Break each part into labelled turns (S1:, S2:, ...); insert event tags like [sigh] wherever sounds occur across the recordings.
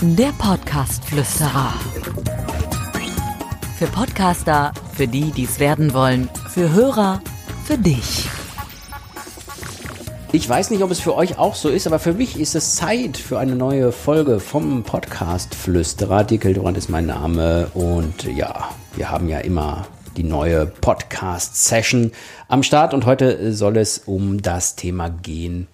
S1: Der Podcast-Flüsterer. Für Podcaster, für die, die es werden wollen, für Hörer, für dich.
S2: Ich weiß nicht, ob es für euch auch so ist, aber für mich ist es Zeit für eine neue Folge vom Podcast Flüsterer. Dickel Durant ist mein Name und ja, wir haben ja immer die neue Podcast-Session am Start und heute soll es um das Thema gehen.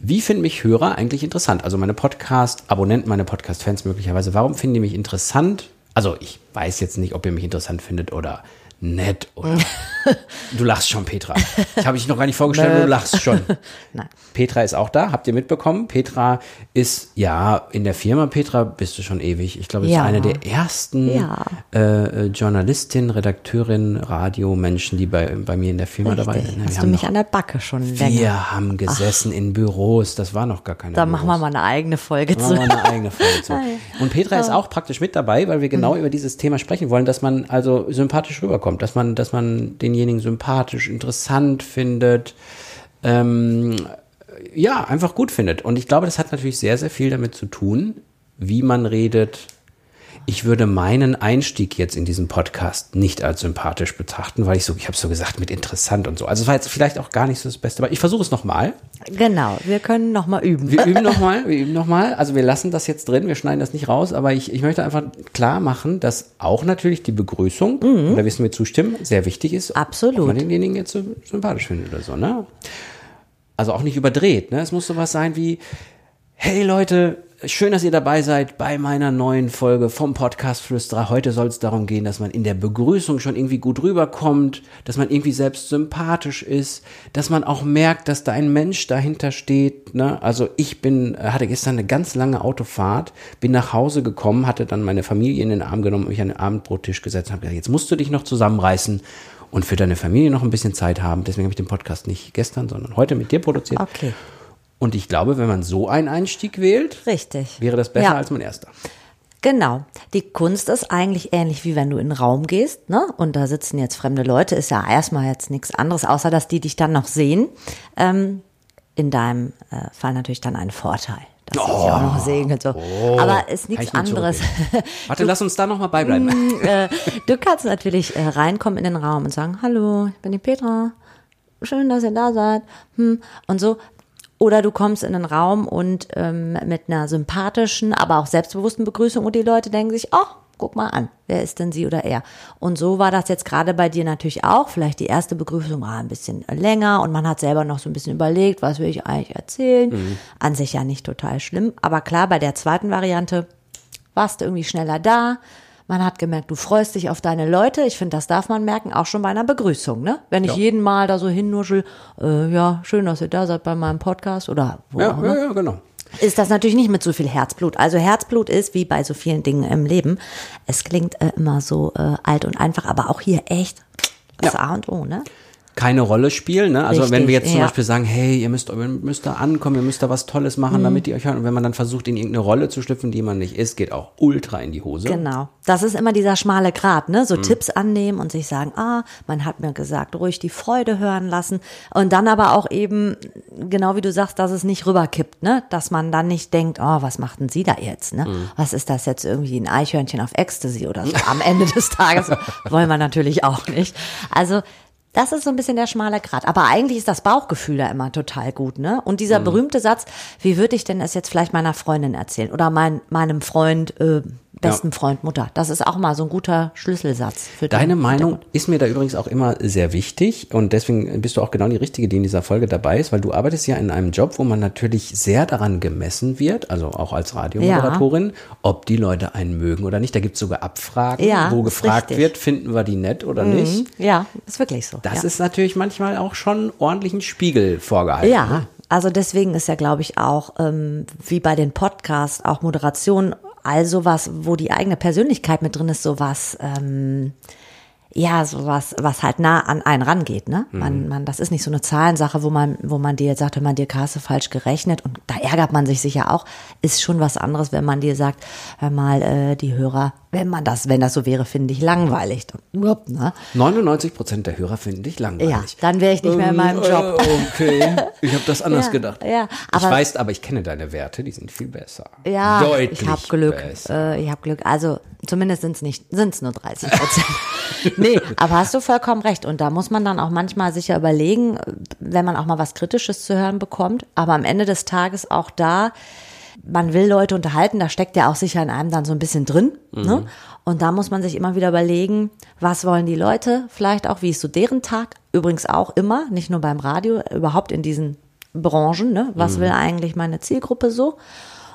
S2: Wie finden mich Hörer eigentlich interessant? Also meine Podcast-Abonnenten, meine Podcast-Fans möglicherweise. Warum finden die mich interessant? Also ich weiß jetzt nicht, ob ihr mich interessant findet oder nett. Oder [laughs] du lachst schon, Petra. Ich habe dich noch gar nicht vorgestellt, aber du lachst schon. [laughs]
S3: Nein.
S2: Petra ist auch da, habt ihr mitbekommen? Petra ist, ja, in der Firma Petra bist du schon ewig. Ich glaube, du bist
S3: Ja.
S2: eine der ersten
S3: Ja.
S2: äh, Journalistin, Redakteurin, Radiomenschen, die bei, bei mir in der Firma dabei
S3: Richtig.
S2: sind. Ne,
S3: Hast
S2: wir
S3: du
S2: haben
S3: mich an der Backe schon länger.
S2: wir haben gesessen in Büros, das war noch gar keine
S3: Da machen wir mal eine eigene Folge
S2: Machen
S3: zu.
S2: wir eine eigene Folge zu. [laughs] Und Petra ist auch praktisch mit dabei, weil wir genau
S3: Mhm.
S2: über dieses Thema sprechen wollen, dass man also sympathisch rüberkommt, dass man, dass man denjenigen sympathisch, interessant findet, ähm, ja, einfach gut findet. Und ich glaube, das hat natürlich sehr, sehr viel damit zu tun, wie man redet. Ich würde meinen Einstieg jetzt in diesen Podcast nicht als sympathisch betrachten, weil ich so, ich habe so gesagt, mit interessant und so. Also es war jetzt vielleicht auch gar nicht so das Beste, aber ich versuche es nochmal.
S3: Genau, wir können noch mal üben.
S2: Wir üben [laughs] nochmal, wir üben nochmal. Also wir lassen das jetzt drin, wir schneiden das nicht raus, aber ich, ich möchte einfach klar machen, dass auch natürlich die Begrüßung, da wissen wir zustimmen, sehr wichtig ist.
S3: Mhm. Absolut.
S2: Ob man denjenigen jetzt so sympathisch findet oder so, ne? Also auch nicht überdreht, ne? Es muss sowas sein wie, hey Leute, schön, dass ihr dabei seid bei meiner neuen Folge vom Podcast Flüsterer. Heute soll es darum gehen, dass man in der Begrüßung schon irgendwie gut rüberkommt, dass man irgendwie selbst sympathisch ist, dass man auch merkt, dass da ein Mensch dahinter steht. Ne? Also ich bin, äh, hatte gestern eine ganz lange Autofahrt, bin nach Hause gekommen, hatte dann meine Familie in den Arm genommen, mich an den Abendbrottisch gesetzt und habe gesagt, jetzt musst du dich noch zusammenreißen und für deine Familie noch ein bisschen Zeit haben. Deswegen habe ich den Podcast nicht gestern, sondern heute mit dir produziert.
S3: Okay,
S2: Und ich glaube, wenn man so einen Einstieg wählt,
S3: richtig.
S2: wäre das besser
S3: Ja.
S2: als mein erster.
S3: Genau. Die Kunst ist eigentlich ähnlich wie wenn du in einen Raum gehst, ne? Und da sitzen jetzt fremde Leute, ist ja erstmal jetzt nichts anderes, außer dass die dich dann noch sehen. Ähm, in deinem äh, Fall natürlich dann ein Vorteil, dass sie dich auch noch sehen und so. Aber ist nichts anderes.
S2: Warte, [laughs] lass uns da noch mal beibleiben.
S3: äh, du kannst natürlich äh, reinkommen in den Raum und sagen, hallo, ich bin die Petra, schön, dass ihr da seid, hm, und so. Oder du kommst in den Raum und ähm, mit einer sympathischen, aber auch selbstbewussten Begrüßung und die Leute denken sich, oh, guck mal an, wer ist denn sie oder er? Und so war das jetzt gerade bei dir natürlich auch. Vielleicht die erste Begrüßung war ein bisschen länger und man hat selber noch so ein bisschen überlegt, was will ich eigentlich erzählen. An sich ja nicht total schlimm. Aber klar, bei der zweiten Variante warst du irgendwie schneller da. Man hat gemerkt, du freust dich auf deine Leute. Ich finde, das darf man merken, auch schon bei einer Begrüßung, ne? Wenn ich
S2: Ja.
S3: jeden Mal da so hinnuschel, äh, ja, schön, dass ihr da seid bei meinem Podcast oder wo
S2: Ja,
S3: auch
S2: ja,
S3: immer,
S2: ja, genau.
S3: ist das natürlich nicht mit so viel Herzblut. Also Herzblut ist, wie bei so vielen Dingen im Leben, es klingt äh, immer so äh, alt und einfach, aber auch hier echt das A und O, ne?
S2: Keine Rolle spielen. Ne? Also wenn wir
S3: Richtig,
S2: jetzt zum
S3: ja.
S2: Beispiel sagen, hey, ihr müsst, ihr müsst da ankommen, ihr müsst da was Tolles machen, damit die euch hören. Und wenn man dann versucht, in irgendeine Rolle zu schlüpfen, die man nicht ist, geht auch ultra in die Hose.
S3: Genau. Das ist immer dieser schmale Grat, ne? So
S2: Mhm.
S3: Tipps annehmen und sich sagen, ah, man hat mir gesagt, ruhig die Freude hören lassen. Und dann aber auch eben, genau wie du sagst, dass es nicht rüberkippt, ne? Dass man dann nicht denkt, oh, was macht denn sie da jetzt, ne?
S2: Mhm.
S3: Was ist das jetzt irgendwie ein Eichhörnchen auf Ecstasy oder so? Am Ende des Tages [laughs] wollen wir natürlich auch nicht. Also, das ist so ein bisschen der schmale Grat. Aber eigentlich ist das Bauchgefühl da immer total gut, ne? Und
S2: Mhm.
S3: dieser berühmte Satz, wie würde ich denn es jetzt vielleicht meiner Freundin erzählen? Oder mein, meinem Freund, äh, besten Freund, Mutter. Das ist auch mal so ein guter Schlüsselsatz für
S2: Deine Meinung ist mir da übrigens auch immer sehr wichtig und deswegen bist du auch genau die Richtige, die in dieser Folge dabei ist, weil du arbeitest ja in einem Job, wo man natürlich sehr daran gemessen wird, also auch als Radiomoderatorin, ob die Leute einen mögen oder nicht. Da gibt es sogar Abfragen,
S3: Ja,
S2: wo gefragt
S3: richtig. Mhm.
S2: wird, finden wir die nett oder nicht.
S3: Ja, ist wirklich so.
S2: Das
S3: ja.
S2: ist natürlich manchmal auch schon ordentlichen Spiegel vorgehalten.
S3: Ja, also deswegen ist ja, glaube ich, auch ähm, wie bei den Podcasts auch Moderation, all sowas, wo die eigene Persönlichkeit mit drin ist, sowas, ähm, ja, sowas, was halt nah an einen rangeht, ne?
S2: Mhm.
S3: Man, man, das ist nicht so eine Zahlensache, wo man, wo man dir jetzt sagt, wenn man dir du falsch gerechnet und da ärgert man sich sicher auch, ist schon was anderes, wenn man dir sagt, hör mal, äh, die Hörer, wenn man das, wenn das so wäre, finde ich langweilig. Upp, ne?
S2: 99 Prozent der Hörer finden dich langweilig.
S3: Ja, dann wäre ich nicht mehr in meinem Job.
S2: Äh, okay, ich habe das anders [laughs]
S3: Ja,
S2: gedacht.
S3: ja,
S2: ich
S3: aber-
S2: weiß, aber ich kenne deine Werte, die sind viel besser.
S3: Ja,
S2: Deutlich
S3: ich habe Glück. Äh, ich habe Glück. Also zumindest sind es nicht, sind es nur 30 Prozent. [laughs] nee, aber hast du vollkommen recht. Und da muss man dann auch manchmal sicher überlegen, wenn man auch mal was Kritisches zu hören bekommt. Aber am Ende des Tages auch da, man will Leute unterhalten, da steckt ja auch sicher in einem dann so ein bisschen drin. Ne? Und da muss man sich immer wieder überlegen, was wollen die Leute, vielleicht auch, wie ist so deren Tag. Übrigens auch immer, nicht nur beim Radio, überhaupt in diesen Branchen, ne? Was will eigentlich meine Zielgruppe so?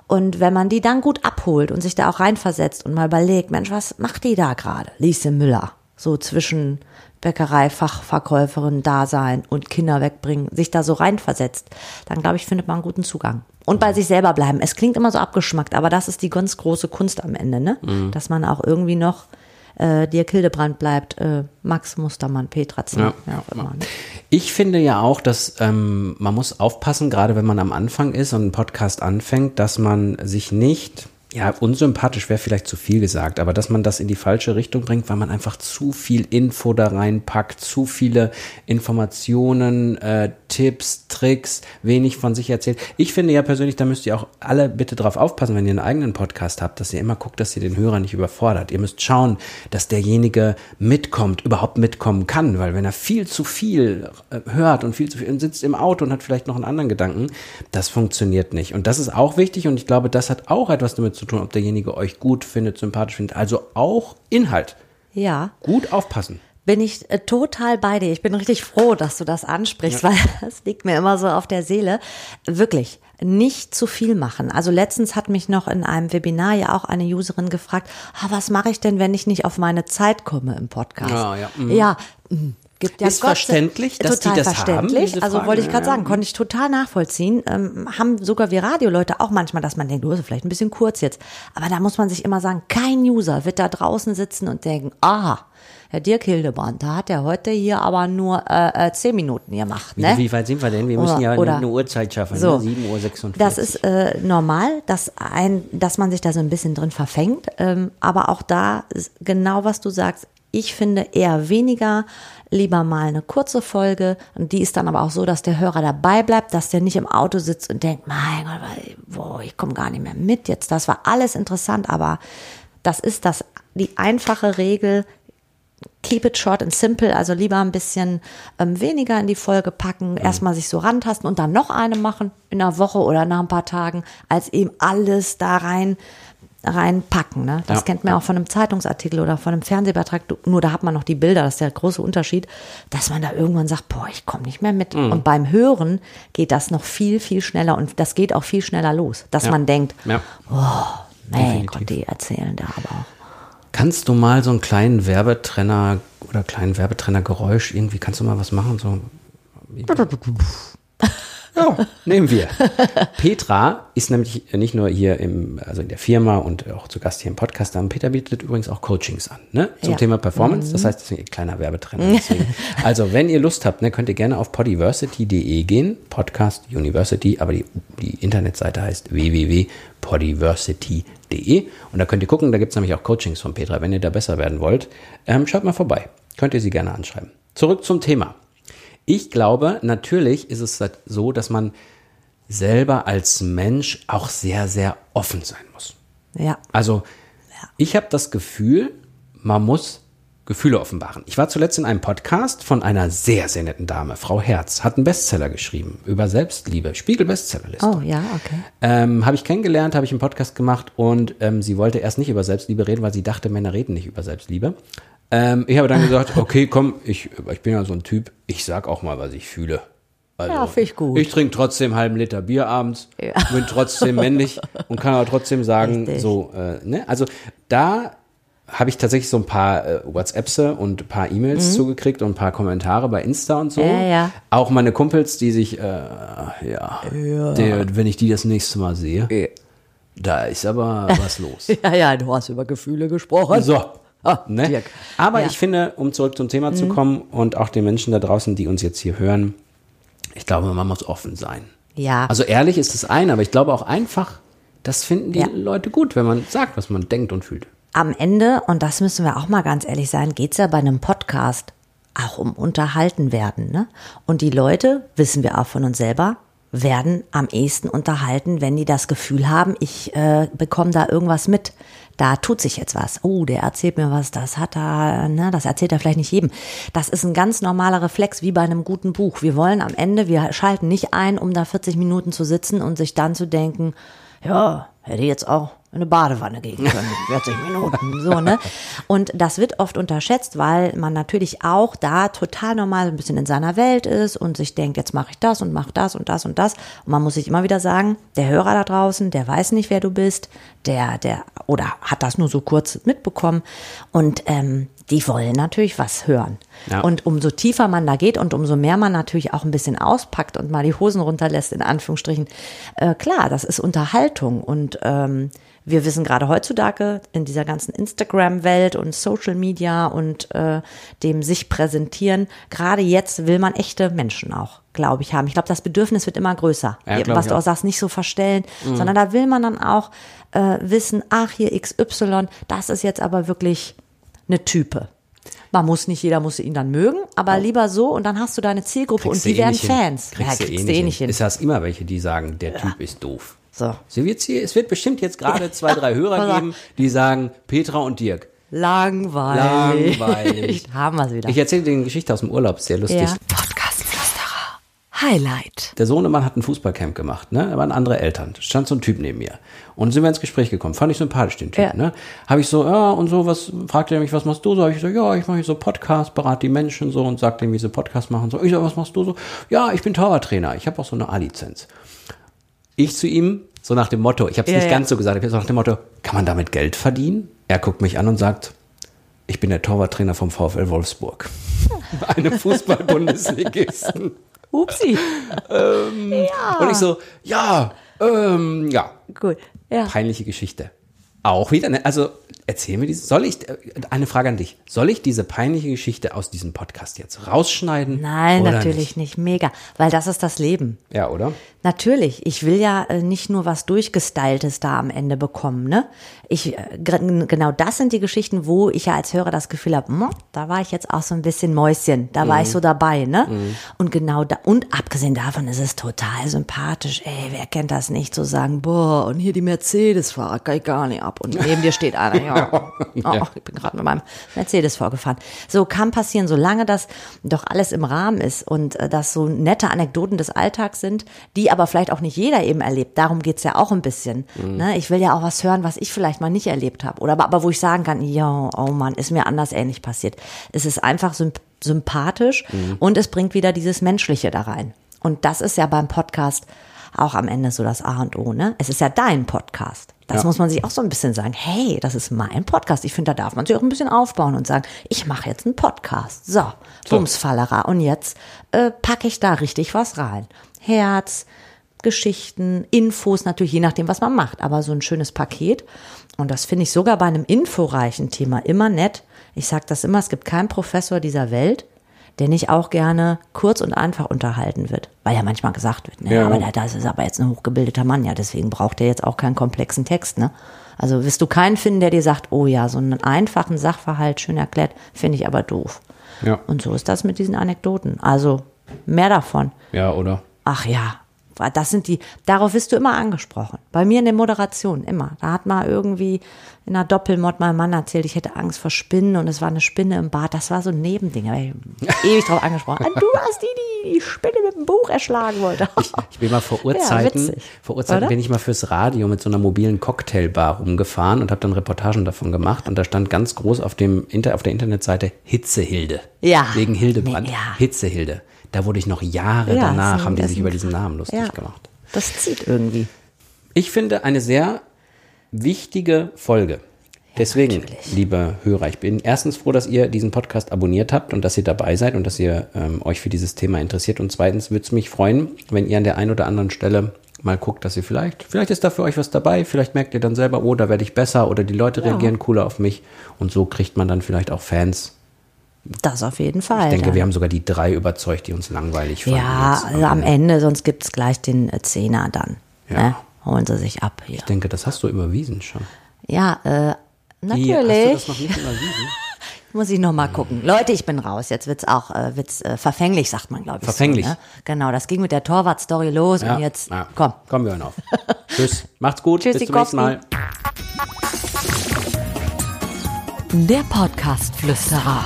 S3: Und wenn man die dann gut abholt und sich da auch reinversetzt und mal überlegt, Mensch, was macht die da gerade? Lise Müller, so zwischen Bäckerei, Fachverkäuferin, Dasein und Kinder wegbringen, sich da so reinversetzt, dann glaube ich, findet man einen guten Zugang. Und bei sich selber bleiben. Es klingt immer so abgeschmackt, aber das ist die ganz große Kunst am Ende, ne? Dass man auch irgendwie noch äh, Dirk Hildebrand bleibt, äh, Max Mustermann, Petra Zimmer,
S2: Ja.
S3: ja, auch immer. Ne?
S2: Ich finde ja auch, dass ähm, man muss aufpassen, gerade wenn man am Anfang ist und einen Podcast anfängt, dass man sich nicht, ja, unsympathisch wäre vielleicht zu viel gesagt, aber dass man das in die falsche Richtung bringt, weil man einfach zu viel Info da reinpackt, zu viele Informationen, äh, Tipps, Tricks, wenig von sich erzählt. Ich finde ja persönlich, da müsst ihr auch alle bitte drauf aufpassen, wenn ihr einen eigenen Podcast habt, dass ihr immer guckt, dass ihr den Hörer nicht überfordert. Ihr müsst schauen, dass derjenige mitkommt, überhaupt mitkommen kann, weil wenn er viel zu viel äh, hört und viel zu viel und sitzt im Auto und hat vielleicht noch einen anderen Gedanken, das funktioniert nicht. Und das ist auch wichtig und ich glaube, das hat auch etwas damit zu tun, ob derjenige euch gut findet, sympathisch findet. Also auch Inhalt.
S3: Ja.
S2: Gut aufpassen.
S3: bin ich äh, total bei dir. Ich bin richtig froh, dass du das ansprichst, weil [laughs] das liegt mir immer so auf der Seele. Wirklich, nicht zu viel machen. Also letztens hat mich noch in einem Webinar ja auch eine Userin gefragt, ah, was mache ich denn, wenn ich nicht auf meine Zeit komme im Podcast?
S2: Ah, ja, mhm.
S3: ja mhm. Gibt ja
S2: Ist
S3: Gott
S2: verständlich, dass die
S3: total
S2: das haben,
S3: verständlich.
S2: diese
S3: also wollte ich gerade sagen, konnte ich total nachvollziehen. Ähm, haben sogar wir Radioleute auch manchmal, dass man denkt, du bist vielleicht ein bisschen kurz jetzt. Aber da muss man sich immer sagen, kein User wird da draußen sitzen und denken, aha, Herr Dirk Hildebrand, da hat er heute hier aber nur äh, äh, zehn Minuten gemacht. Ne?
S2: Wie, wie weit sind wir denn? Wir müssen
S3: Oder-
S2: ja
S3: oder-
S2: eine Uhrzeit schaffen,
S3: So.
S2: ne? 7.46 Uhr.
S3: Das ist äh, normal, dass, ein, dass man sich da so ein bisschen drin verfängt. Ähm, aber auch da genau, was du sagst. Ich finde eher weniger, lieber mal eine kurze Folge. Und die ist dann aber auch so, dass der Hörer dabei bleibt, dass der nicht im Auto sitzt und denkt, mein Gott, boah, ich komme gar nicht mehr mit jetzt. Das war alles interessant, aber das ist das, die einfache Regel, keep it short and simple, also lieber ein bisschen ähm, weniger in die Folge packen, erstmal sich so rantasten und dann noch eine machen in einer Woche oder nach ein paar Tagen, als eben alles da rein reinpacken. Ne? Das
S2: Ja.
S3: kennt man auch von einem Zeitungsartikel oder von einem Fernsehbeitrag. Nur da hat man noch die Bilder, das ist der große Unterschied, dass man da irgendwann sagt, boah, ich komme nicht mehr mit.
S2: Mhm.
S3: Und beim Hören geht das noch viel, viel schneller und das geht auch viel schneller los, dass
S2: Ja.
S3: man denkt,
S2: Ja.
S3: mein
S2: Definitiv.
S3: Gott, die erzählen da aber auch.
S2: Kannst du mal so einen kleinen Werbetrenner oder kleinen Werbetrenner-Geräusch irgendwie, kannst du mal was machen? So. Ja, nehmen wir. Petra ist nämlich nicht nur hier im, also in der Firma und auch zu Gast hier im Podcast. da. Peter bietet übrigens auch Coachings an, ne? Zum
S3: Ja.
S2: Thema Performance. Das heißt, deswegen ein kleiner Werbetrenner. [laughs] Also, wenn ihr Lust habt, ne, könnt ihr gerne auf podiversity.de gehen. Podcast University, aber die, die Internetseite heißt www.podiversity.de. Und da könnt ihr gucken, da gibt es nämlich auch Coachings von Petra. Wenn ihr da besser werden wollt, ähm, schaut mal vorbei. Könnt ihr sie gerne anschreiben. Zurück zum Thema. Ich glaube, natürlich ist es so, dass man selber als Mensch auch sehr, sehr offen sein muss.
S3: Ja.
S2: Also, ich habe das Gefühl, man muss Gefühle offenbaren. Ich war zuletzt in einem Podcast von einer sehr, sehr netten Dame, Frau Herz, hat einen Bestseller geschrieben über Selbstliebe, Spiegel-Bestsellerliste.
S3: Oh ja, okay.
S2: Ähm, habe ich kennengelernt, habe ich einen Podcast gemacht und ähm, sie wollte erst nicht über Selbstliebe reden, weil sie dachte, Männer reden nicht über Selbstliebe. Ähm, ich habe dann gesagt, okay, komm, ich, ich bin ja so ein Typ, ich sag auch mal, was ich fühle. Also,
S3: Ja, find ich gut.
S2: Ich trinke trotzdem einen halben Liter Bier abends, bin trotzdem männlich [laughs] und kann aber trotzdem sagen,
S3: Richtig.
S2: so, äh, ne? Also da habe ich tatsächlich so ein paar äh, WhatsApps und ein paar E-Mails zugekriegt und ein paar Kommentare bei Insta und so.
S3: Mhm. Ja, ja.
S2: Auch meine Kumpels, die sich, äh, ja, Der, wenn ich die das nächste Mal sehe, da ist aber was los. [laughs]
S3: Ja, ja, du hast über Gefühle gesprochen.
S2: So,
S3: Oh,
S2: Ne?
S3: Dirk.
S2: Aber
S3: Ja. Mhm.
S2: ich finde, um zurück zum Thema zu kommen und auch den Menschen da draußen, die uns jetzt hier hören, ich glaube, man muss offen sein.
S3: Ja.
S2: Also ehrlich ist das eine, aber ich glaube auch einfach, das finden die
S3: Ja.
S2: Leute gut, wenn man sagt, was man denkt und fühlt.
S3: am Ende, und das müssen wir auch mal ganz ehrlich sein, geht's ja bei einem Podcast auch um unterhalten werden. Ne? Und die Leute, wissen wir auch von uns selber, werden am ehesten unterhalten, wenn die das Gefühl haben, ich äh, bekomme da irgendwas mit. Da tut sich jetzt was. Oh, der erzählt mir was, das hat er, ne, das erzählt er vielleicht nicht jedem. Das ist ein ganz normaler Reflex, wie bei einem guten Buch. Wir wollen am Ende, wir schalten nicht ein, um da 40 Minuten zu sitzen und sich dann zu denken, ja, hätte jetzt auch eine Badewanne gehen können, 40 Minuten, so, ne? Und das wird oft unterschätzt, weil man natürlich auch da total normal ein bisschen in seiner Welt ist und sich denkt, jetzt mache ich das und mache das und das und das. Und man muss sich immer wieder sagen, der Hörer da draußen, der weiß nicht, wer du bist, der, der, oder hat das nur so kurz mitbekommen. Und ähm, die wollen natürlich was hören.
S2: Ja.
S3: Und umso tiefer man da geht und umso mehr man natürlich auch ein bisschen auspackt und mal die Hosen runterlässt, in Anführungsstrichen, äh, klar, das ist Unterhaltung. Und ähm, wir wissen gerade heutzutage in dieser ganzen Instagram-Welt und Social Media und äh, dem sich präsentieren, gerade jetzt will man echte Menschen auch, glaube ich, haben. Ich glaube, das Bedürfnis wird immer größer.
S2: Ja,
S3: was du auch sagst, nicht so verstellen, sondern da will man dann auch äh, wissen, ach, hier XY, das ist jetzt aber wirklich eine Type. Man muss nicht, jeder muss ihn dann mögen, aber lieber so und dann hast du deine Zielgruppe
S2: Kriegst
S3: und
S2: du
S3: die
S2: eh
S3: werden. Fans.
S2: Kriegst
S3: ja,
S2: du
S3: kriegst
S2: eh
S3: du eh
S2: nicht hin. Es hast immer welche, die sagen, der Typ ist doof.
S3: So.
S2: So wird's hier, es wird bestimmt jetzt gerade [laughs] zwei, drei Hörer geben, die sagen, Petra und Dirk.
S3: Langweilig.
S2: Langweilig. [laughs]
S3: Haben wir wieder.
S2: Ich erzähle dir eine Geschichte aus dem Urlaub, sehr lustig.
S3: Ja.
S1: Highlight.
S2: Der Sohnemann hat ein Fußballcamp gemacht, ne? Da waren andere Eltern. Da stand so ein Typ neben mir. Und sind wir ins Gespräch gekommen. Fand ich sympathisch, den Typ,
S3: Ja.
S2: ne? Habe ich so, ja, und so, was, fragte er mich, was machst du so? Hab ich so, ja, ich mache so Podcast, berate die Menschen so und sag denen, wie sie Podcast machen. So, ich so, was machst du so? Ja, ich bin Torwarttrainer. Ich habe auch so eine A-Lizenz. Ich zu ihm, so nach dem Motto, ich habe es
S3: Ja,
S2: nicht
S3: ja.
S2: ganz so gesagt, ich habe so nach dem Motto, kann man damit Geld verdienen? Er guckt mich an und sagt, ich bin der Torwarttrainer vom VfL Wolfsburg. [laughs] Einem Fußball-Bundesligisten.
S3: Upsi. [laughs]
S2: Und ich so, ja, ähm, ja,
S3: Gut. Ja.
S2: peinliche Geschichte. Auch wieder, ne? also erzähl mir diese, soll ich, äh, eine Frage an dich, soll ich diese peinliche Geschichte aus diesem Podcast jetzt rausschneiden?
S3: Nein, natürlich nicht. Mega. Weil das ist das Leben.
S2: Ja, oder?
S3: Natürlich, ich will ja äh, nicht nur was durchgestyltes da am Ende bekommen, ne? Ich äh, genau das sind die Geschichten, wo ich ja als Hörer das Gefühl habe, hm, da war ich jetzt auch so ein bisschen Mäuschen, da war ich so dabei, ne? Und genau da und abgesehen davon ist es total sympathisch. Ey, wer kennt das nicht zu sagen, boah, und hier die Mercedes-Fahrer, kann ich gar nicht ab und neben dir steht einer, ja. [laughs] Oh, ich bin gerade mit meinem Mercedes vorgefahren. So kann passieren, solange das doch alles im Rahmen ist und äh, das so nette Anekdoten des Alltags sind, die aber vielleicht auch nicht jeder eben erlebt. Darum geht's ja auch ein bisschen. Ne? Ich will ja auch was hören, was ich vielleicht mal nicht erlebt habe. Oder aber, aber wo ich sagen kann, ja, oh Mann, ist mir anders ähnlich passiert. Es ist einfach symp sympathisch und es bringt wieder dieses Menschliche da rein. Und das ist ja beim Podcast auch am Ende so das A und O, ne? Es ist ja dein Podcast. Das
S2: Ja.
S3: muss man sich auch so ein bisschen sagen. Hey, das ist mein Podcast. Ich finde, da darf man sich auch ein bisschen aufbauen und sagen, ich mache jetzt einen Podcast. So, Bumsfallera. Und jetzt äh, packe ich da richtig was rein. Herz, Geschichten, Infos, natürlich je nachdem, was man macht, aber so ein schönes Paket. Und das finde ich sogar bei einem inforeichen Thema immer nett. Ich sage das immer, es gibt keinen Professor dieser Welt, der nicht auch gerne kurz und einfach unterhalten wird. Weil ja manchmal gesagt wird, ne,
S2: Ja.
S3: aber das ist aber jetzt ein hochgebildeter Mann, ja, deswegen braucht er jetzt auch keinen komplexen Text, ne? Also wirst du keinen finden, der dir sagt, oh ja, so einen einfachen Sachverhalt, schön erklärt, finde ich aber doof.
S2: Ja.
S3: Und so ist das mit diesen Anekdoten. Also mehr davon.
S2: Ja, oder?
S3: Ach ja, das sind die, darauf wirst du immer angesprochen. Bei mir in der Moderation, immer. Da hat mal irgendwie in einer Doppelmod mein Mann erzählt, ich hätte Angst vor Spinnen und es war eine Spinne im Bad. Das war so ein Nebending. Da hab ich ewig drauf angesprochen. [laughs] Ah, Du hast die, die die Spinne mit dem Buch erschlagen wollte.
S2: Ich bin mal vor [laughs] Urzeiten,
S3: witzig.
S2: vor Urzeiten
S3: Oder?
S2: bin ich mal fürs Radio mit so einer mobilen Cocktailbar rumgefahren und habe dann Reportagen davon gemacht und da stand ganz groß auf dem Inter, auf der Internetseite Hitzehilde.
S3: Ja.
S2: Wegen Hildebrand.
S3: Nee, ja.
S2: Hitzehilde. Da wurde ich noch Jahre
S3: Ja,
S2: danach, haben die sich über diesen Namen lustig
S3: Ja,
S2: gemacht.
S3: Das zieht irgendwie.
S2: Ich finde eine sehr wichtige Folge. Deswegen,
S3: natürlich.
S2: liebe Hörer, ich bin erstens froh, dass ihr diesen Podcast abonniert habt und dass ihr dabei seid und dass ihr ähm, euch für dieses Thema interessiert. Und zweitens würde es mich freuen, wenn ihr an der einen oder anderen Stelle mal guckt, dass ihr vielleicht, vielleicht ist da für euch was dabei, vielleicht merkt ihr dann selber, oh, da werde ich besser oder die Leute reagieren cooler auf mich und so kriegt man dann vielleicht auch Fans.
S3: Das auf jeden Fall.
S2: Ich denke,
S3: dann.
S2: wir haben sogar die drei überzeugt, die uns langweilig fanden.
S3: Ja,
S2: jetzt.
S3: also am Ende, sonst gibt's gleich den äh, Zehner dann.
S2: Ja.
S3: Ne? Holen sie sich ab hier.
S2: Ich denke, das hast du überwiesen schon.
S3: Ja, äh,
S2: Wie, hast du
S3: natürlich.
S2: das noch nicht überwiesen? [laughs]
S3: Muss ich noch mal gucken. Leute, ich bin raus. Jetzt wird's auch äh, wird's, äh, verfänglich, sagt man, glaube ich.
S2: Verfänglich.
S3: So, ne? Genau, das ging mit der Torwart-Story los
S2: Ja,
S3: und jetzt,
S2: ja.
S3: komm.
S2: Kommen wir auf. [laughs] Tschüss. Macht's gut. Bis zum nächsten Mal.
S1: Der Podcast-Flüsterer.